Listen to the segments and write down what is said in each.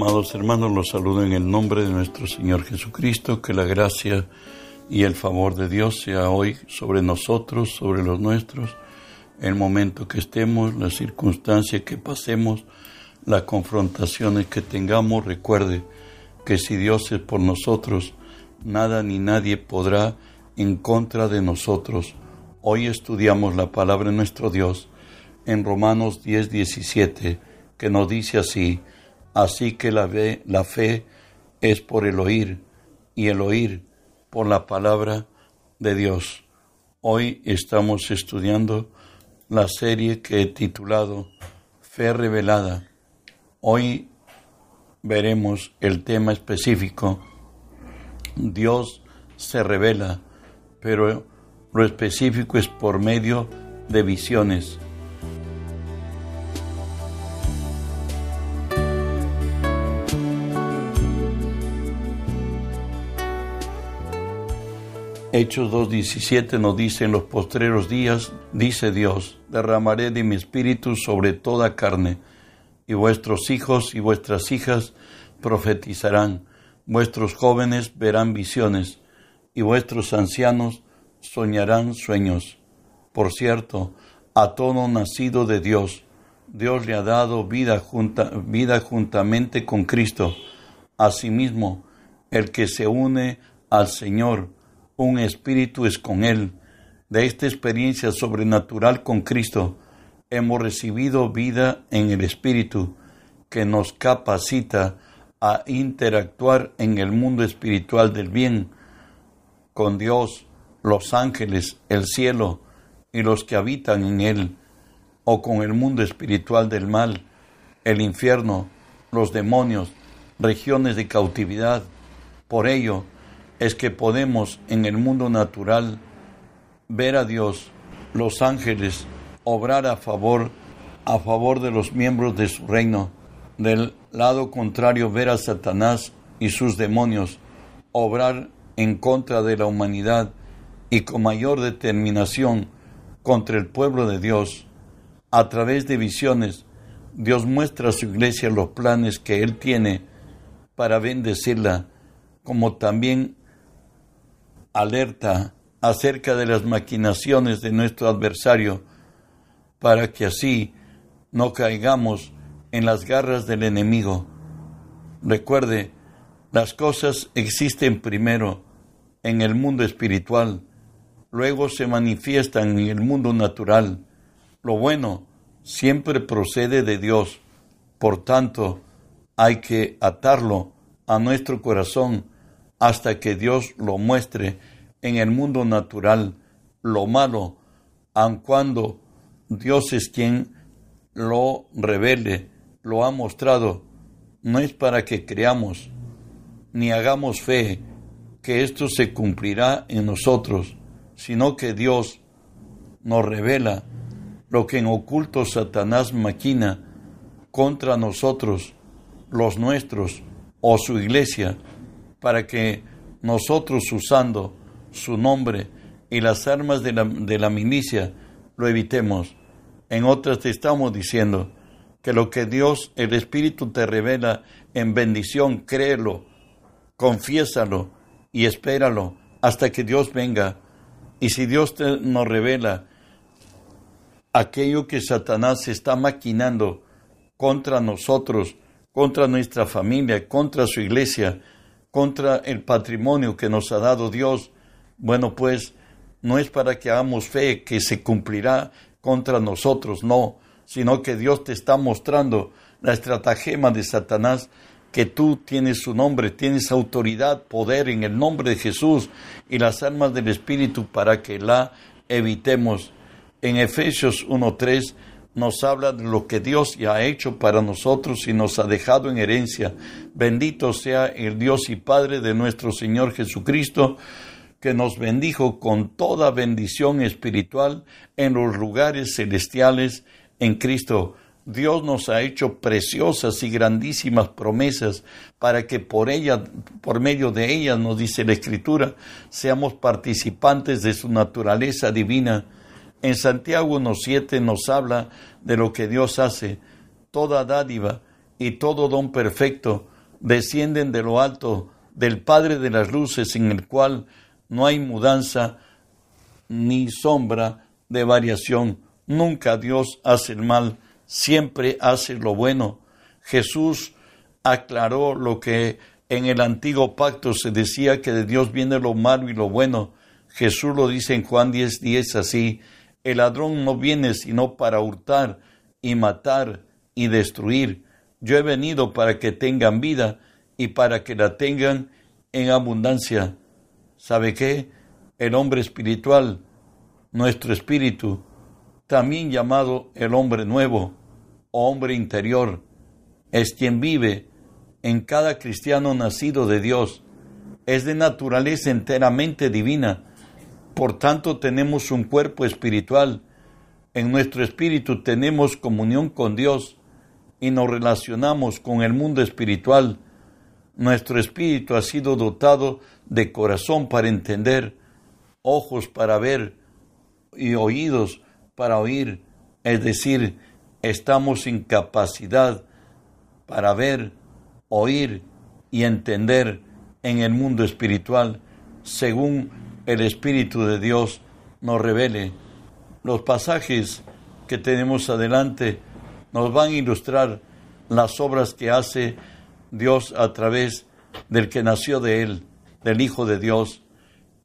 Amados hermanos, los saludo en el nombre de nuestro Señor Jesucristo, que la gracia y el favor de Dios sea hoy sobre nosotros, sobre los nuestros, el momento que estemos, la circunstancia que pasemos, las confrontaciones que tengamos, recuerde que si Dios es por nosotros, nada ni nadie podrá en contra de nosotros. Hoy estudiamos la palabra de nuestro Dios en Romanos 10, 17, que nos dice así, Así que la fe, es por el oír y el oír por la palabra de Dios. Hoy estamos estudiando la serie que he titulado Fe Revelada. Hoy veremos el tema específico. Dios se revela, pero lo específico es por medio de visiones. Hechos 2.17 nos dice, en los postreros días, dice Dios, derramaré de mi espíritu sobre toda carne, y vuestros hijos y vuestras hijas profetizarán, vuestros jóvenes verán visiones, y vuestros ancianos soñarán sueños. Por cierto, a todo nacido de Dios, Dios le ha dado vida, vida juntamente con Cristo. Asimismo, el que se une al Señor, un espíritu es con Él. De esta experiencia sobrenatural con Cristo, hemos recibido vida en el Espíritu que nos capacita a interactuar en el mundo espiritual del bien, con Dios, los ángeles, el cielo y los que habitan en él, o con el mundo espiritual del mal, el infierno, los demonios, regiones de cautividad. Por ello, es que podemos en el mundo natural ver a Dios, los ángeles, obrar a favor, a favor de los miembros de su reino. Del lado contrario, ver a Satanás y sus demonios obrar en contra de la humanidad y con mayor determinación contra el pueblo de Dios. A través de visiones, Dios muestra a su iglesia los planes que Él tiene para bendecirla, como también alerta acerca de las maquinaciones de nuestro adversario, para que así no caigamos en las garras del enemigo. Recuerde, las cosas existen primero en el mundo espiritual, luego se manifiestan en el mundo natural. Lo bueno siempre procede de Dios, por tanto, hay que atarlo a nuestro corazón hasta que Dios lo muestre en el mundo natural, lo malo, aun cuando Dios es quien lo revele, lo ha mostrado, no es para que creamos ni hagamos fe que esto se cumplirá en nosotros, sino que Dios nos revela lo que en oculto Satanás maquina contra nosotros, los nuestros o su iglesia, para que nosotros usando su nombre y las armas de la, de la milicia lo evitemos. En otras te estamos diciendo que lo que Dios, el Espíritu te revela en bendición, créelo, confiésalo y espéralo hasta que Dios venga. Y si Dios te, nos revela aquello que Satanás está maquinando contra nosotros, contra nuestra familia, contra su iglesia, contra el patrimonio que nos ha dado Dios, bueno, pues no es para que hagamos fe que se cumplirá contra nosotros, no, sino que Dios te está mostrando la estratagema de Satanás, que tú tienes su nombre, tienes autoridad, poder en el nombre de Jesús y las armas del Espíritu para que la evitemos. En Efesios 1.3 nos habla de lo que Dios ya ha hecho para nosotros y nos ha dejado en herencia. Bendito sea el Dios y Padre de nuestro Señor Jesucristo, que nos bendijo con toda bendición espiritual en los lugares celestiales en Cristo. Dios nos ha hecho preciosas y grandísimas promesas para que por ella, por medio de ellas, nos dice la Escritura, seamos participantes de su naturaleza divina en Santiago 1.7 nos habla de lo que Dios hace. Toda dádiva y todo don perfecto descienden de lo alto, del Padre de las luces, en el cual no hay mudanza ni sombra de variación. Nunca Dios hace el mal, siempre hace lo bueno. Jesús aclaró lo que en el antiguo pacto se decía que de Dios viene lo malo y lo bueno. Jesús lo dice en Juan 10, 10 así, el ladrón no viene sino para hurtar y matar y destruir. Yo he venido para que tengan vida y para que la tengan en abundancia. ¿Sabe qué? El hombre espiritual, nuestro espíritu, también llamado el hombre nuevo o hombre interior, es quien vive en cada cristiano nacido de Dios. Es de naturaleza enteramente divina. Por tanto, tenemos un cuerpo espiritual. En nuestro espíritu tenemos comunión con Dios y nos relacionamos con el mundo espiritual. Nuestro espíritu ha sido dotado de corazón para entender, ojos para ver y oídos para oír. Es decir, estamos sin capacidad para ver, oír y entender en el mundo espiritual según el Espíritu de Dios nos revele. Los pasajes que tenemos adelante nos van a ilustrar las obras que hace Dios a través del que nació de Él, del Hijo de Dios.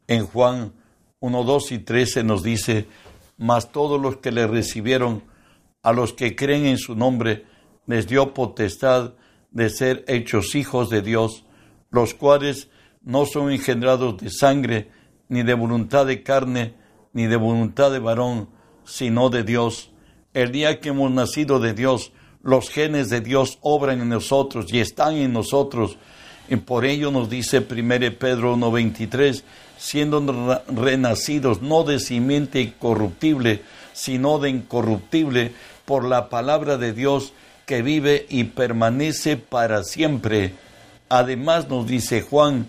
En Juan 1, 2 y 13 nos dice, mas todos los que le recibieron, a los que creen en su nombre, les dio potestad de ser hechos hijos de Dios, los cuales no son engendrados de sangre, ni de voluntad de carne, ni de voluntad de varón, sino de Dios. El día que hemos nacido de Dios, los genes de Dios obran en nosotros y están en nosotros. Y por ello nos dice 1 Pedro 1.23, siendo renacidos no de simiente corruptible, sino de incorruptible, por la palabra de Dios que vive y permanece para siempre. Además nos dice Juan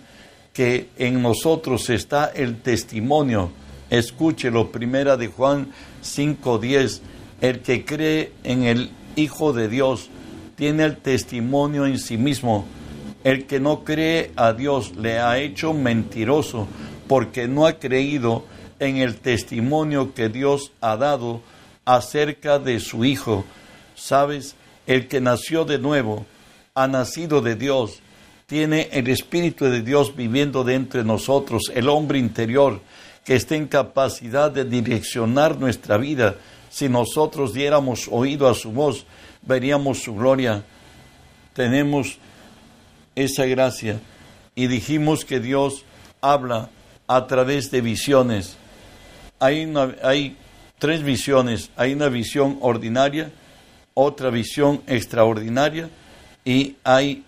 que en nosotros está el testimonio. Escúchelo, primera de Juan 5:10. El que cree en el Hijo de Dios tiene el testimonio en sí mismo. El que no cree a Dios le ha hecho mentiroso porque no ha creído en el testimonio que Dios ha dado acerca de su Hijo. ¿Sabes? El que nació de nuevo, ha nacido de Dios, tiene el Espíritu de Dios viviendo dentro de nosotros, el hombre interior que está en capacidad de direccionar nuestra vida. Si nosotros diéramos oído a su voz, veríamos su gloria. Tenemos esa gracia y dijimos que Dios habla a través de visiones. Hay, hay tres visiones. Hay una visión ordinaria, otra visión extraordinaria y hay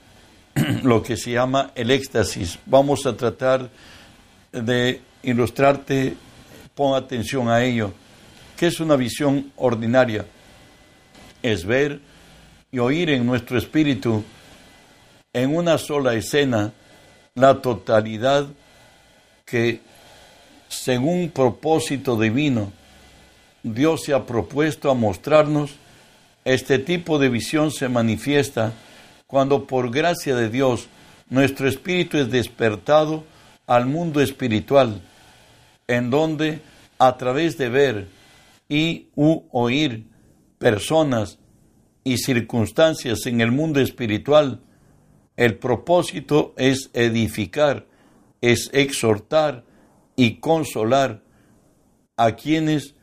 lo que se llama el éxtasis. Vamos a tratar de ilustrarte, pon atención a ello. ¿Qué es una visión ordinaria? Es ver y oír en nuestro espíritu en una sola escena la totalidad que, según propósito divino, Dios se ha propuesto a mostrarnos este tipo de visión se manifiesta cuando por gracia de Dios nuestro espíritu es despertado al mundo espiritual, en donde a través de ver y oír personas y circunstancias en el mundo espiritual, el propósito es edificar, es exhortar y consolar a quienes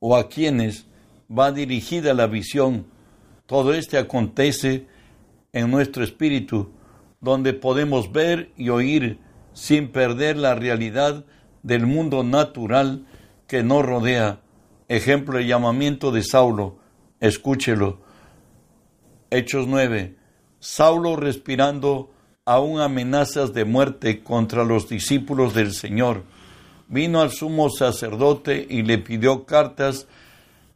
o a quienes va dirigida la visión. Todo este acontece en nuestro espíritu, donde podemos ver y oír sin perder la realidad del mundo natural que nos rodea. Ejemplo el llamamiento de Saulo. Escúchelo. Hechos 9. Saulo respirando aún amenazas de muerte contra los discípulos del Señor. Vino al sumo sacerdote y le pidió cartas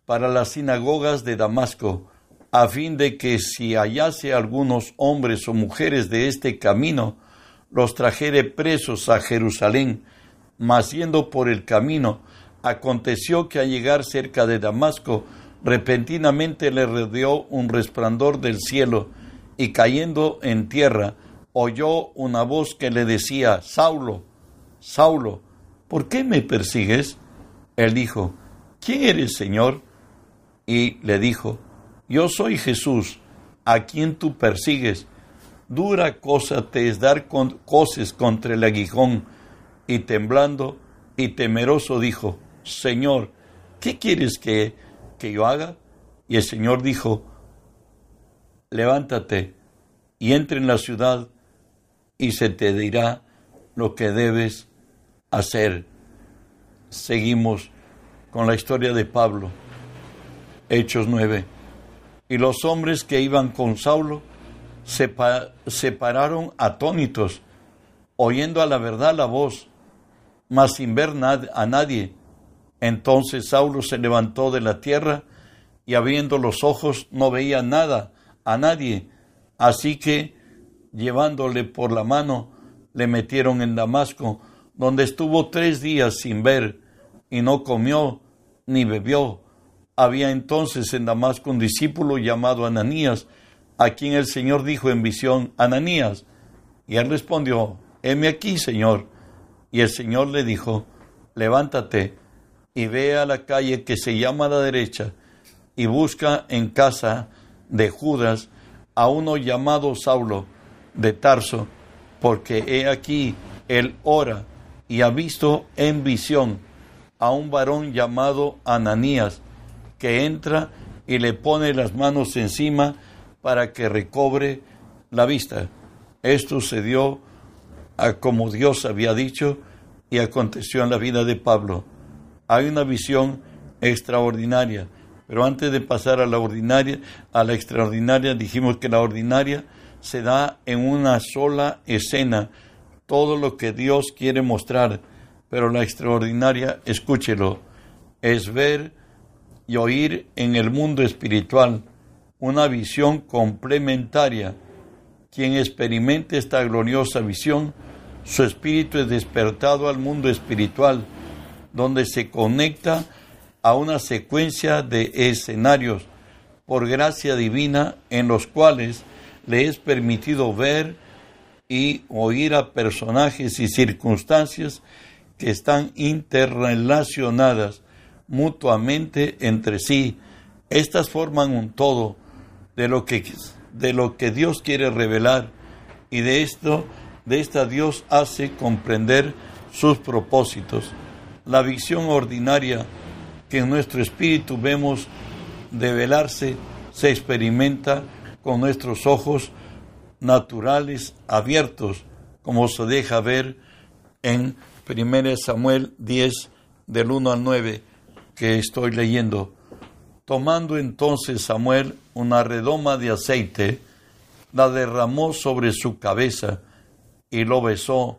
para las sinagogas de Damasco, a fin de que si hallase algunos hombres o mujeres de este camino, los trajere presos a Jerusalén. Mas yendo por el camino, aconteció que al llegar cerca de Damasco, repentinamente le rodeó un resplandor del cielo, y cayendo en tierra, oyó una voz que le decía, Saulo, Saulo, ¿por qué me persigues? Él dijo, ¿quién eres, Señor? Y le dijo, yo soy Jesús, a quien tú persigues. Dura cosa te es dar con coces contra el aguijón. Y temblando y temeroso dijo, Señor, ¿qué quieres que, que yo haga? Y el Señor dijo, levántate y entra en la ciudad y se te dirá lo que debes hacer. Seguimos con la historia de Pablo, Hechos 9. Y los hombres que iban con Saulo se, pararon atónitos, oyendo a la verdad la voz, mas sin ver a nadie. Entonces Saulo se levantó de la tierra y abriendo los ojos no veía nada a nadie. Así que, llevándole por la mano, le metieron en Damasco, donde estuvo tres días sin ver, y no comió ni bebió. Había entonces en Damasco un discípulo llamado Ananías, a quien el Señor dijo en visión, Ananías. Y él respondió, heme aquí, Señor. Y el Señor le dijo, levántate y ve a la calle que se llama a la derecha, y busca en casa de Judas a uno llamado Saulo de Tarso, porque he aquí él ora y ha visto en visión a un varón llamado Ananías, que entra y le pone las manos encima para que recobre la vista. Esto se dio a como Dios había dicho y aconteció en la vida de Pablo. Hay una visión extraordinaria pero antes de pasar a la ordinaria, a la extraordinaria, dijimos que la ordinaria se da en una sola escena, todo lo que Dios quiere mostrar, pero la extraordinaria, escúchelo, es ver y oír en el mundo espiritual una visión complementaria. Quien experimente esta gloriosa visión, su espíritu es despertado al mundo espiritual, donde se conecta a una secuencia de escenarios por gracia divina en los cuales le es permitido ver y oír a personajes y circunstancias que están interrelacionadas mutuamente entre sí. Estas forman un todo de lo que, de lo que Dios quiere revelar y de esto, de esta Dios hace comprender sus propósitos. La visión ordinaria que en nuestro espíritu vemos develarse, se experimenta con nuestros ojos naturales abiertos, como se deja ver en 1 Samuel 10, del 1 al 9, que estoy leyendo. Tomando entonces Samuel una redoma de aceite, la derramó sobre su cabeza y lo besó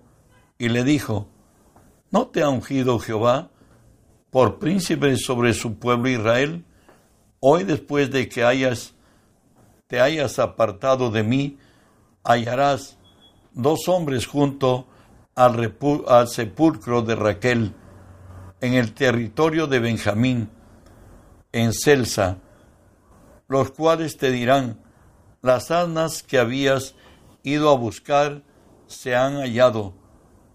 y le dijo, ¿no te ha ungido Jehová por príncipe sobre su pueblo Israel, hoy después de que hayas, te hayas apartado de mí, hallarás dos hombres junto al, al sepulcro de Raquel, en el territorio de Benjamín, en Celsa, los cuales te dirán, las asnas que habías ido a buscar se han hallado.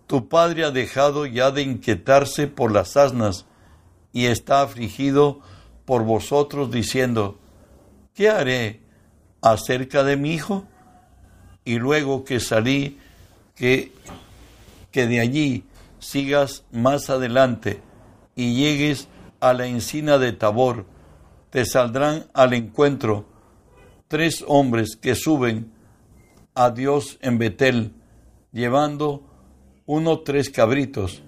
Tu padre ha dejado ya de inquietarse por las asnas y está afligido por vosotros diciendo, ¿qué haré acerca de mi hijo? Y luego que salí, que, que de allí sigas más adelante y llegues a la encina de Tabor, te saldrán al encuentro tres hombres que suben a Dios en Betel, llevando uno tres cabritos,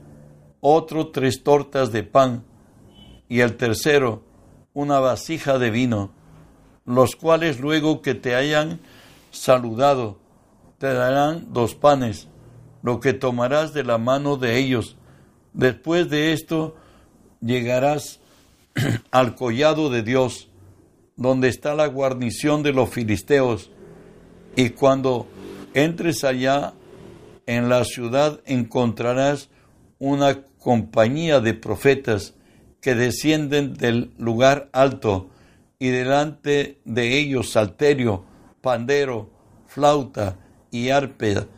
otro tres tortas de pan, y el tercero una vasija de vino, los cuales luego que te hayan saludado, te darán dos panes, lo que tomarás de la mano de ellos. Después de esto llegarás al collado de Dios, donde está la guarnición de los filisteos, y cuando entres allá en la ciudad encontrarás una compañía de profetas que descienden del lugar alto, y delante de ellos salterio, pandero, flauta y arpa,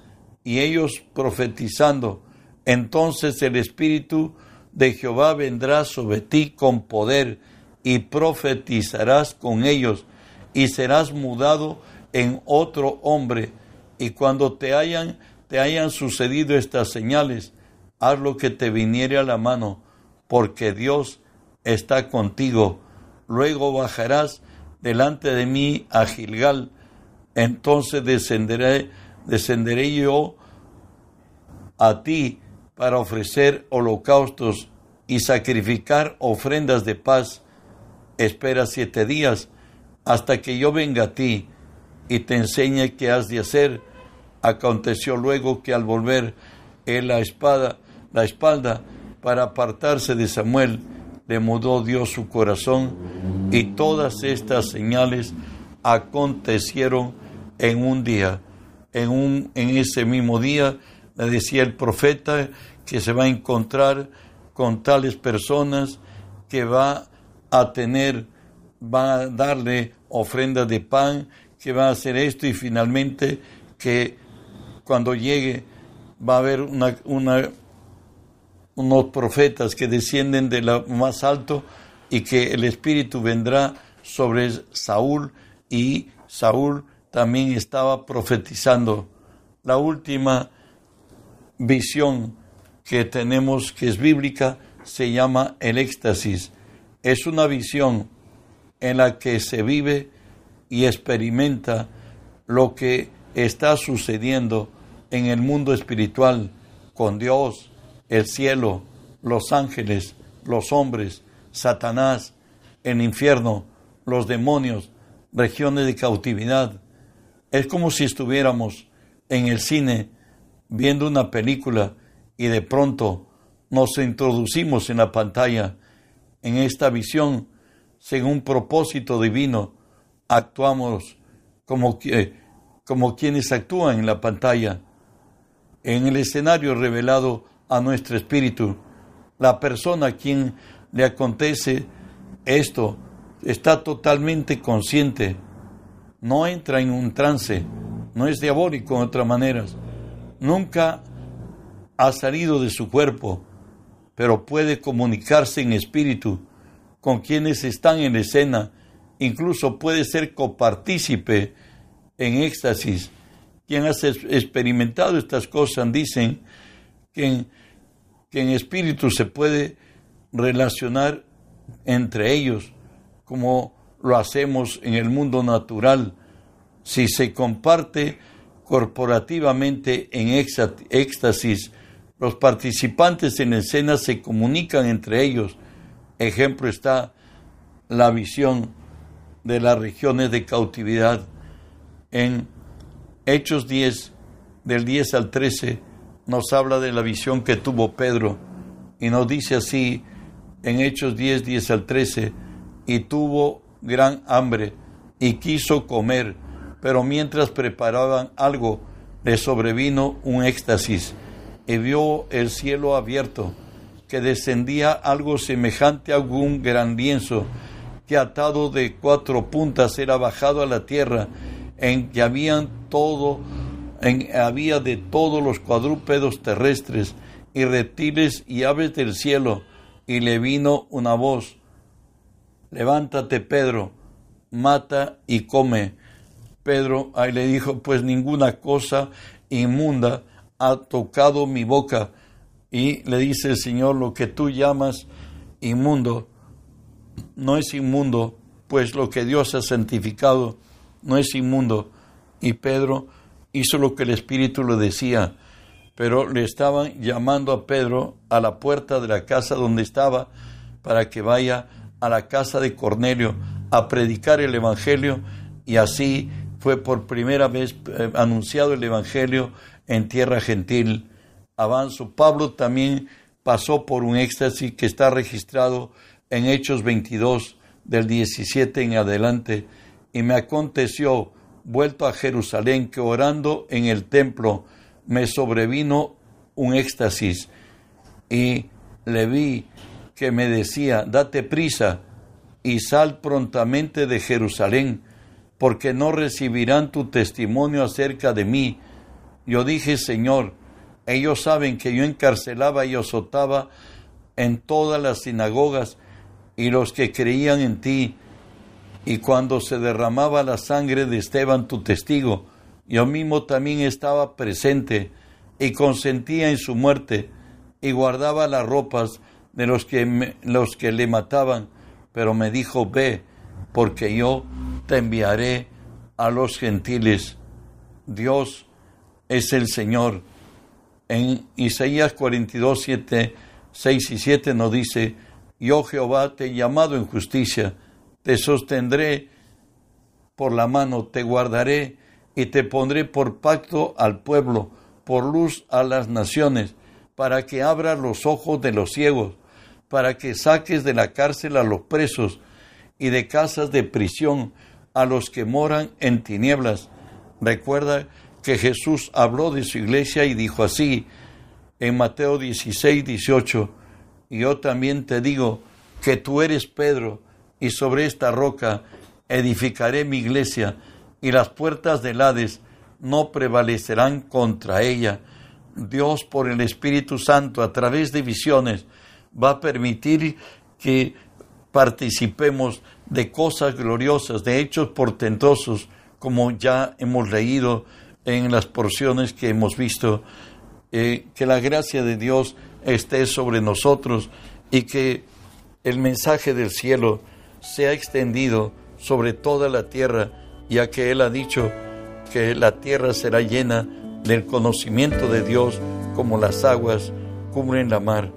y ellos profetizando. Entonces el Espíritu de Jehová vendrá sobre ti con poder, y profetizarás con ellos, y serás mudado en otro hombre. Y cuando te hayan, te hayan sucedido estas señales, haz lo que te viniere a la mano, porque Dios está contigo. Luego bajarás delante de mí a Gilgal, entonces descenderé, descenderé yo a ti para ofrecer holocaustos y sacrificar ofrendas de paz. Espera siete días hasta que yo venga a ti y te enseñe qué has de hacer. Aconteció luego que al volver él la espada, la espalda para apartarse de Samuel, le mudó Dios su corazón y todas estas señales acontecieron en un día. En, un, en ese mismo día le decía el profeta que se va a encontrar con tales personas que va a tener, va a darle ofrenda de pan, que va a hacer esto y finalmente que cuando llegue va a haber una, unos profetas que descienden de lo más alto y que el Espíritu vendrá sobre Saúl y Saúl también estaba profetizando. La última visión que tenemos que es bíblica se llama el éxtasis. Es una visión en la que se vive y experimenta lo que está sucediendo en el mundo espiritual con Dios, el cielo, los ángeles, los hombres, Satanás, el infierno, los demonios, regiones de cautividad. Es como si estuviéramos en el cine viendo una película y de pronto nos introducimos en la pantalla. En esta visión, según propósito divino, actuamos como, como quienes actúan en la pantalla. En el escenario revelado a nuestro espíritu, la persona a quien le acontece esto está totalmente consciente, no entra en un trance, no es diabólico en otras maneras, nunca ha salido de su cuerpo, pero puede comunicarse en espíritu con quienes están en escena, incluso puede ser copartícipe en éxtasis. Quien ha experimentado estas cosas dicen que que en espíritu se puede relacionar entre ellos como lo hacemos en el mundo natural. Si se comparte corporativamente en éxtasis, los participantes en escena se comunican entre ellos. Ejemplo está la visión de las regiones de cautividad. En Hechos 10, del 10 al 13, nos habla de la visión que tuvo Pedro y nos dice así en Hechos 10, 10 al 13, y tuvo gran hambre y quiso comer, pero mientras preparaban algo, le sobrevino un éxtasis y vio el cielo abierto, que descendía algo semejante a un gran lienzo, que atado de cuatro puntas era bajado a la tierra, en que habían todo había de todos los cuadrúpedos terrestres y reptiles y aves del cielo, y le vino una voz, levántate Pedro, mata y come. Pedro ahí le dijo, pues ninguna cosa inmunda ha tocado mi boca. Y le dice el Señor, lo que tú llamas inmundo, no es inmundo, pues lo que Dios ha santificado no es inmundo. Y Pedro hizo lo que el Espíritu le decía, pero le estaban llamando a Pedro a la puerta de la casa donde estaba para que vaya a la casa de Cornelio a predicar el Evangelio y así fue por primera vez eh, anunciado el Evangelio en tierra gentil. Avanzo. Pablo también pasó por un éxtasis que está registrado en Hechos 22 del 17 en adelante y me aconteció vuelto a Jerusalén, que orando en el templo me sobrevino un éxtasis y le vi que me decía, date prisa y sal prontamente de Jerusalén, porque no recibirán tu testimonio acerca de mí. Yo dije, Señor, ellos saben que yo encarcelaba y azotaba en todas las sinagogas y los que creían en ti. Y cuando se derramaba la sangre de Esteban, tu testigo, yo mismo también estaba presente y consentía en su muerte y guardaba las ropas de los que, los que le mataban, pero me dijo, ve, porque yo te enviaré a los gentiles. Dios es el Señor. En Isaías 42, 7, 6 y 7 nos dice, yo Jehová te he llamado en justicia, te sostendré por la mano, te guardaré y te pondré por pacto al pueblo, por luz a las naciones, para que abras los ojos de los ciegos, para que saques de la cárcel a los presos y de casas de prisión a los que moran en tinieblas. Recuerda que Jesús habló de su iglesia y dijo así en Mateo 16, 18, y yo también te digo que tú eres Pedro, y sobre esta roca edificaré mi iglesia, y las puertas del Hades no prevalecerán contra ella. Dios por el Espíritu Santo a través de visiones va a permitir que participemos de cosas gloriosas, de hechos portentosos, como ya hemos leído en las porciones que hemos visto. Eh, que la gracia de Dios esté sobre nosotros y que el mensaje del cielo sea extendido sobre toda la tierra, ya que Él ha dicho que la tierra será llena del conocimiento de Dios como las aguas cubren la mar.